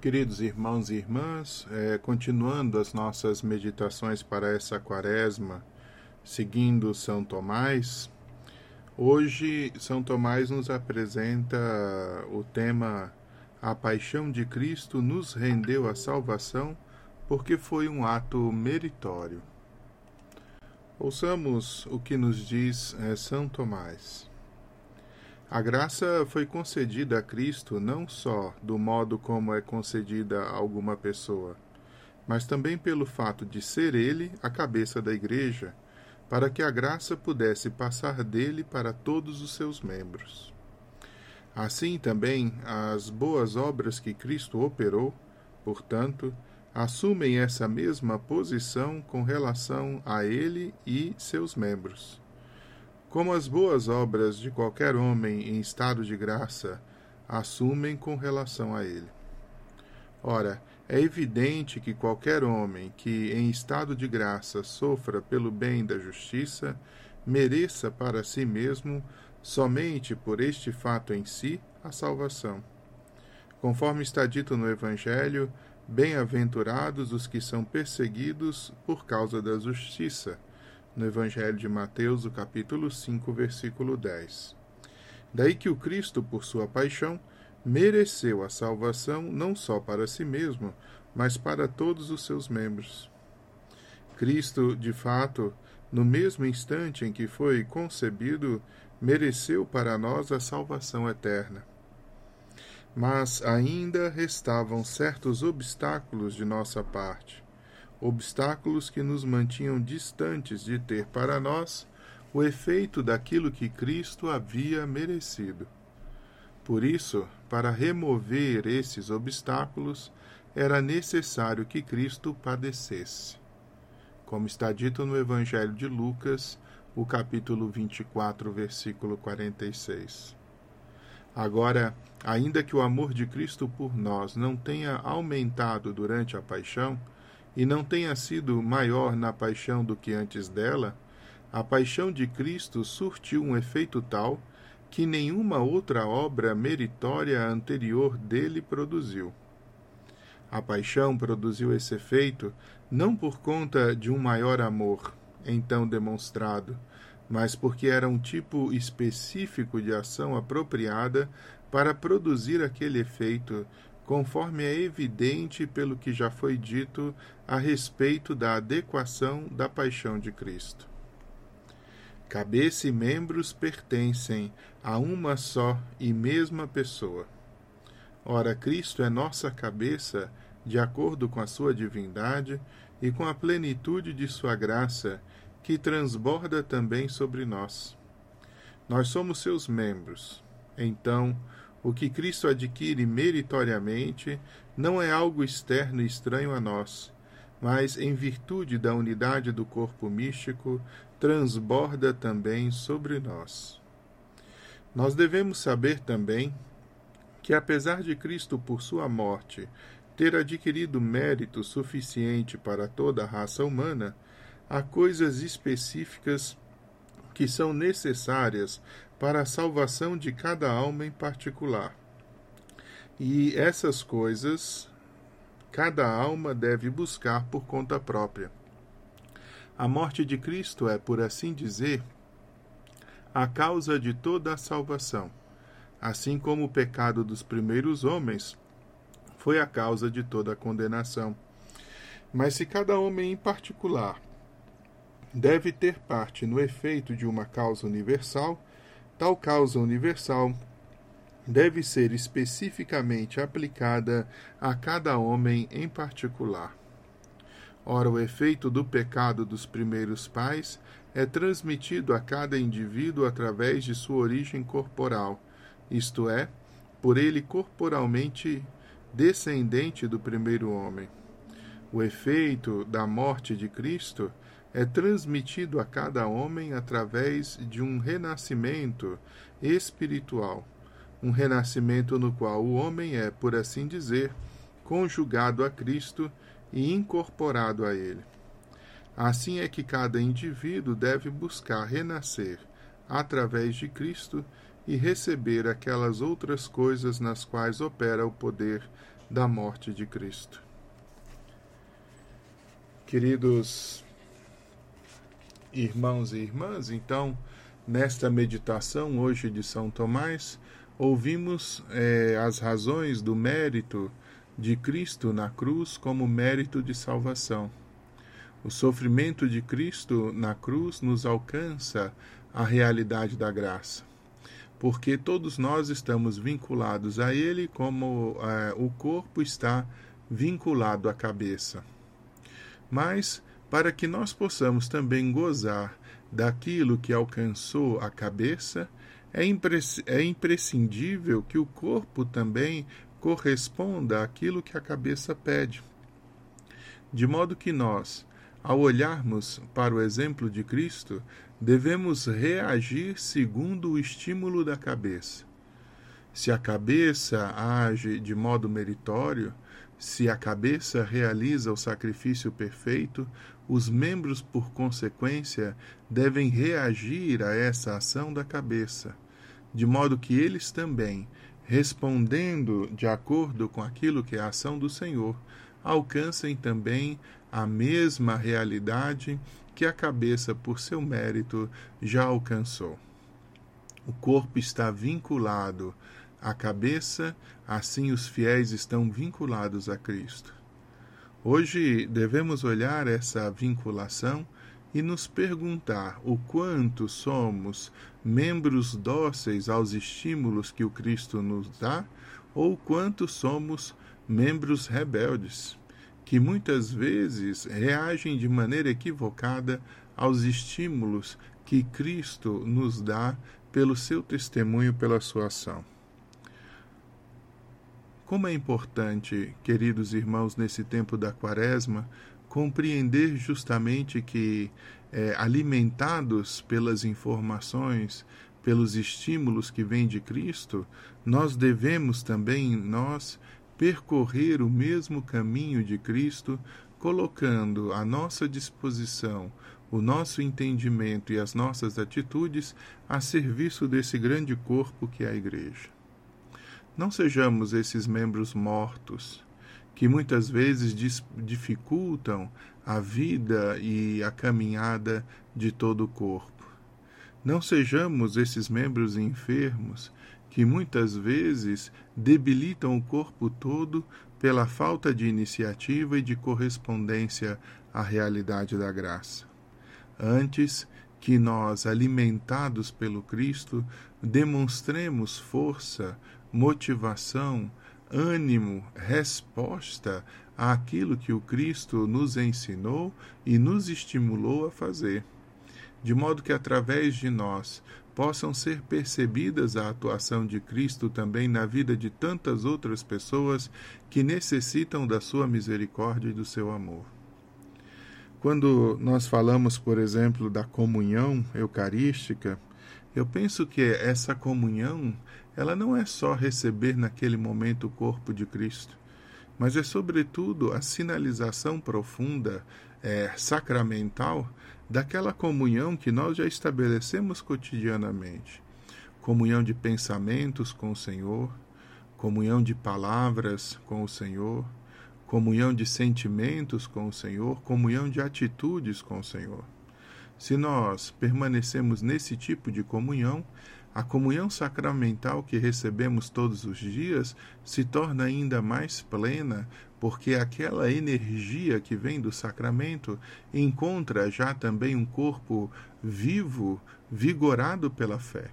Queridos irmãos e irmãs, é, continuando as nossas meditações para essa quaresma, seguindo São Tomás, hoje São Tomás nos apresenta o tema A Paixão de Cristo nos rendeu a salvação porque foi um ato meritório. Ouçamos o que nos diz é, São Tomás. A graça foi concedida a Cristo não só do modo como é concedida a alguma pessoa, mas também pelo fato de ser ele a cabeça da Igreja, para que a graça pudesse passar dele para todos os seus membros. Assim também, as boas obras que Cristo operou, portanto, assumem essa mesma posição com relação a ele e seus membros como as boas obras de qualquer homem em estado de graça assumem com relação a ele. Ora, é evidente que qualquer homem que em estado de graça sofra pelo bem da justiça mereça para si mesmo, somente por este fato em si, a salvação. Conforme está dito no Evangelho, bem-aventurados os que são perseguidos por causa da justiça no Evangelho de Mateus, o capítulo 5, versículo 10. Daí que o Cristo, por sua paixão, mereceu a salvação não só para si mesmo, mas para todos os seus membros. Cristo, de fato, no mesmo instante em que foi concebido, mereceu para nós a salvação eterna. Mas ainda restavam certos obstáculos de nossa parte obstáculos que nos mantinham distantes de ter para nós o efeito daquilo que Cristo havia merecido. Por isso, para remover esses obstáculos, era necessário que Cristo padecesse. Como está dito no Evangelho de Lucas, o capítulo 24, versículo 46. Agora, ainda que o amor de Cristo por nós não tenha aumentado durante a paixão, e não tenha sido maior na paixão do que antes dela, a paixão de Cristo surtiu um efeito tal que nenhuma outra obra meritória anterior dele produziu. A paixão produziu esse efeito não por conta de um maior amor, então demonstrado, mas porque era um tipo específico de ação apropriada para produzir aquele efeito conforme é evidente pelo que já foi dito a respeito da adequação da paixão de Cristo. Cabeça e membros pertencem a uma só e mesma pessoa. Ora, Cristo é nossa cabeça de acordo com a sua divindade e com a plenitude de sua graça, que transborda também sobre nós. Nós somos seus membros. Então, o que Cristo adquire meritoriamente não é algo externo e estranho a nós, mas, em virtude da unidade do corpo místico, transborda também sobre nós. Nós devemos saber também que, apesar de Cristo, por sua morte, ter adquirido mérito suficiente para toda a raça humana, há coisas específicas que são necessárias para a salvação de cada alma em particular. E essas coisas cada alma deve buscar por conta própria. A morte de Cristo é, por assim dizer, a causa de toda a salvação, assim como o pecado dos primeiros homens foi a causa de toda a condenação. Mas se cada homem em particular deve ter parte no efeito de uma causa universal, Tal causa universal deve ser especificamente aplicada a cada homem em particular. Ora, o efeito do pecado dos primeiros pais é transmitido a cada indivíduo através de sua origem corporal, isto é, por ele corporalmente descendente do primeiro homem. O efeito da morte de Cristo é transmitido a cada homem através de um renascimento espiritual, um renascimento no qual o homem é, por assim dizer, conjugado a Cristo e incorporado a Ele. Assim é que cada indivíduo deve buscar renascer através de Cristo e receber aquelas outras coisas nas quais opera o poder da morte de Cristo. Queridos irmãos e irmãs, então, nesta meditação hoje de São Tomás, ouvimos é, as razões do mérito de Cristo na cruz como mérito de salvação. O sofrimento de Cristo na cruz nos alcança a realidade da graça, porque todos nós estamos vinculados a Ele como é, o corpo está vinculado à cabeça. Mas, para que nós possamos também gozar daquilo que alcançou a cabeça, é, é imprescindível que o corpo também corresponda àquilo que a cabeça pede. De modo que nós, ao olharmos para o exemplo de Cristo, devemos reagir segundo o estímulo da cabeça. Se a cabeça age de modo meritório, se a cabeça realiza o sacrifício perfeito, os membros, por consequência, devem reagir a essa ação da cabeça, de modo que eles também, respondendo de acordo com aquilo que é a ação do Senhor, alcancem também a mesma realidade que a cabeça, por seu mérito, já alcançou. O corpo está vinculado à cabeça, assim os fiéis estão vinculados a Cristo. Hoje devemos olhar essa vinculação e nos perguntar o quanto somos membros dóceis aos estímulos que o Cristo nos dá ou quanto somos membros rebeldes que muitas vezes reagem de maneira equivocada aos estímulos que Cristo nos dá pelo seu testemunho, pela sua ação. Como é importante, queridos irmãos, nesse tempo da Quaresma, compreender justamente que, é, alimentados pelas informações, pelos estímulos que vêm de Cristo, nós devemos também, nós, percorrer o mesmo caminho de Cristo, colocando à nossa disposição o nosso entendimento e as nossas atitudes a serviço desse grande corpo que é a Igreja. Não sejamos esses membros mortos que muitas vezes dificultam a vida e a caminhada de todo o corpo. Não sejamos esses membros enfermos que muitas vezes debilitam o corpo todo pela falta de iniciativa e de correspondência à realidade da graça. Antes que nós, alimentados pelo Cristo, demonstremos força, motivação, ânimo, resposta àquilo que o Cristo nos ensinou e nos estimulou a fazer, de modo que através de nós possam ser percebidas a atuação de Cristo também na vida de tantas outras pessoas que necessitam da sua misericórdia e do seu amor. Quando nós falamos, por exemplo, da comunhão eucarística, eu penso que essa comunhão, ela não é só receber naquele momento o corpo de Cristo, mas é sobretudo a sinalização profunda, é, sacramental daquela comunhão que nós já estabelecemos cotidianamente comunhão de pensamentos com o Senhor, comunhão de palavras com o Senhor, comunhão de sentimentos com o Senhor, comunhão de atitudes com o Senhor. Se nós permanecemos nesse tipo de comunhão, a comunhão sacramental que recebemos todos os dias se torna ainda mais plena, porque aquela energia que vem do sacramento encontra já também um corpo vivo, vigorado pela fé.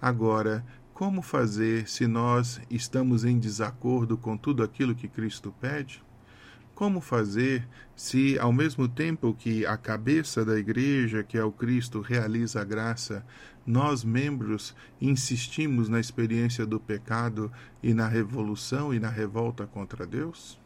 Agora, como fazer se nós estamos em desacordo com tudo aquilo que Cristo pede? Como fazer se, ao mesmo tempo que a cabeça da igreja, que é o Cristo, realiza a graça, nós, membros, insistimos na experiência do pecado e na revolução e na revolta contra Deus?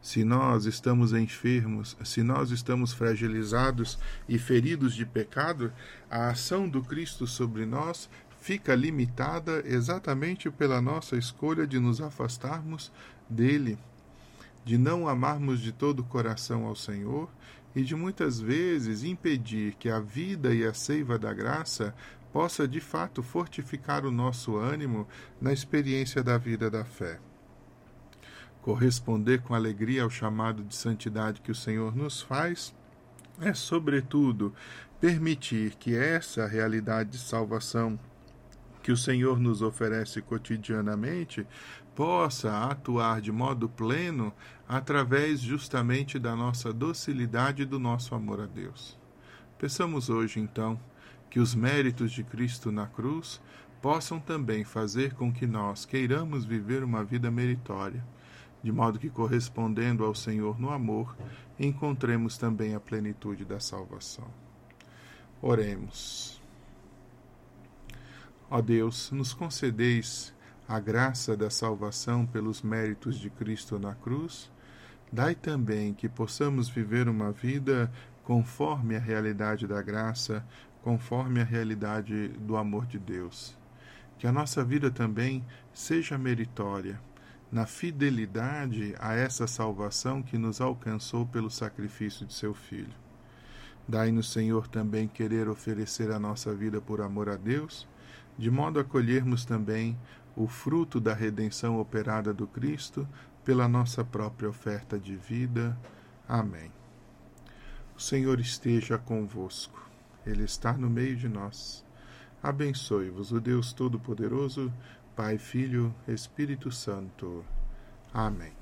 Se nós estamos enfermos, se nós estamos fragilizados e feridos de pecado, a ação do Cristo sobre nós fica limitada exatamente pela nossa escolha de nos afastarmos dele de não amarmos de todo o coração ao Senhor e de muitas vezes impedir que a vida e a seiva da graça possa de fato fortificar o nosso ânimo na experiência da vida da fé. Corresponder com alegria ao chamado de santidade que o Senhor nos faz é, sobretudo, permitir que essa realidade de salvação que o Senhor nos oferece cotidianamente possa atuar de modo pleno através justamente da nossa docilidade e do nosso amor a Deus. Peçamos hoje, então, que os méritos de Cristo na cruz possam também fazer com que nós queiramos viver uma vida meritória, de modo que, correspondendo ao Senhor no amor, encontremos também a plenitude da salvação. Oremos. Ó Deus, nos concedeis a graça da salvação pelos méritos de Cristo na cruz, dai também que possamos viver uma vida conforme a realidade da graça, conforme a realidade do amor de Deus. Que a nossa vida também seja meritória, na fidelidade a essa salvação que nos alcançou pelo sacrifício de seu Filho. Dai-nos, Senhor, também querer oferecer a nossa vida por amor a Deus, de modo a colhermos também o fruto da redenção operada do Cristo pela nossa própria oferta de vida. Amém. O Senhor esteja convosco, Ele está no meio de nós. Abençoe-vos o Deus Todo-Poderoso, Pai, Filho, Espírito Santo. Amém.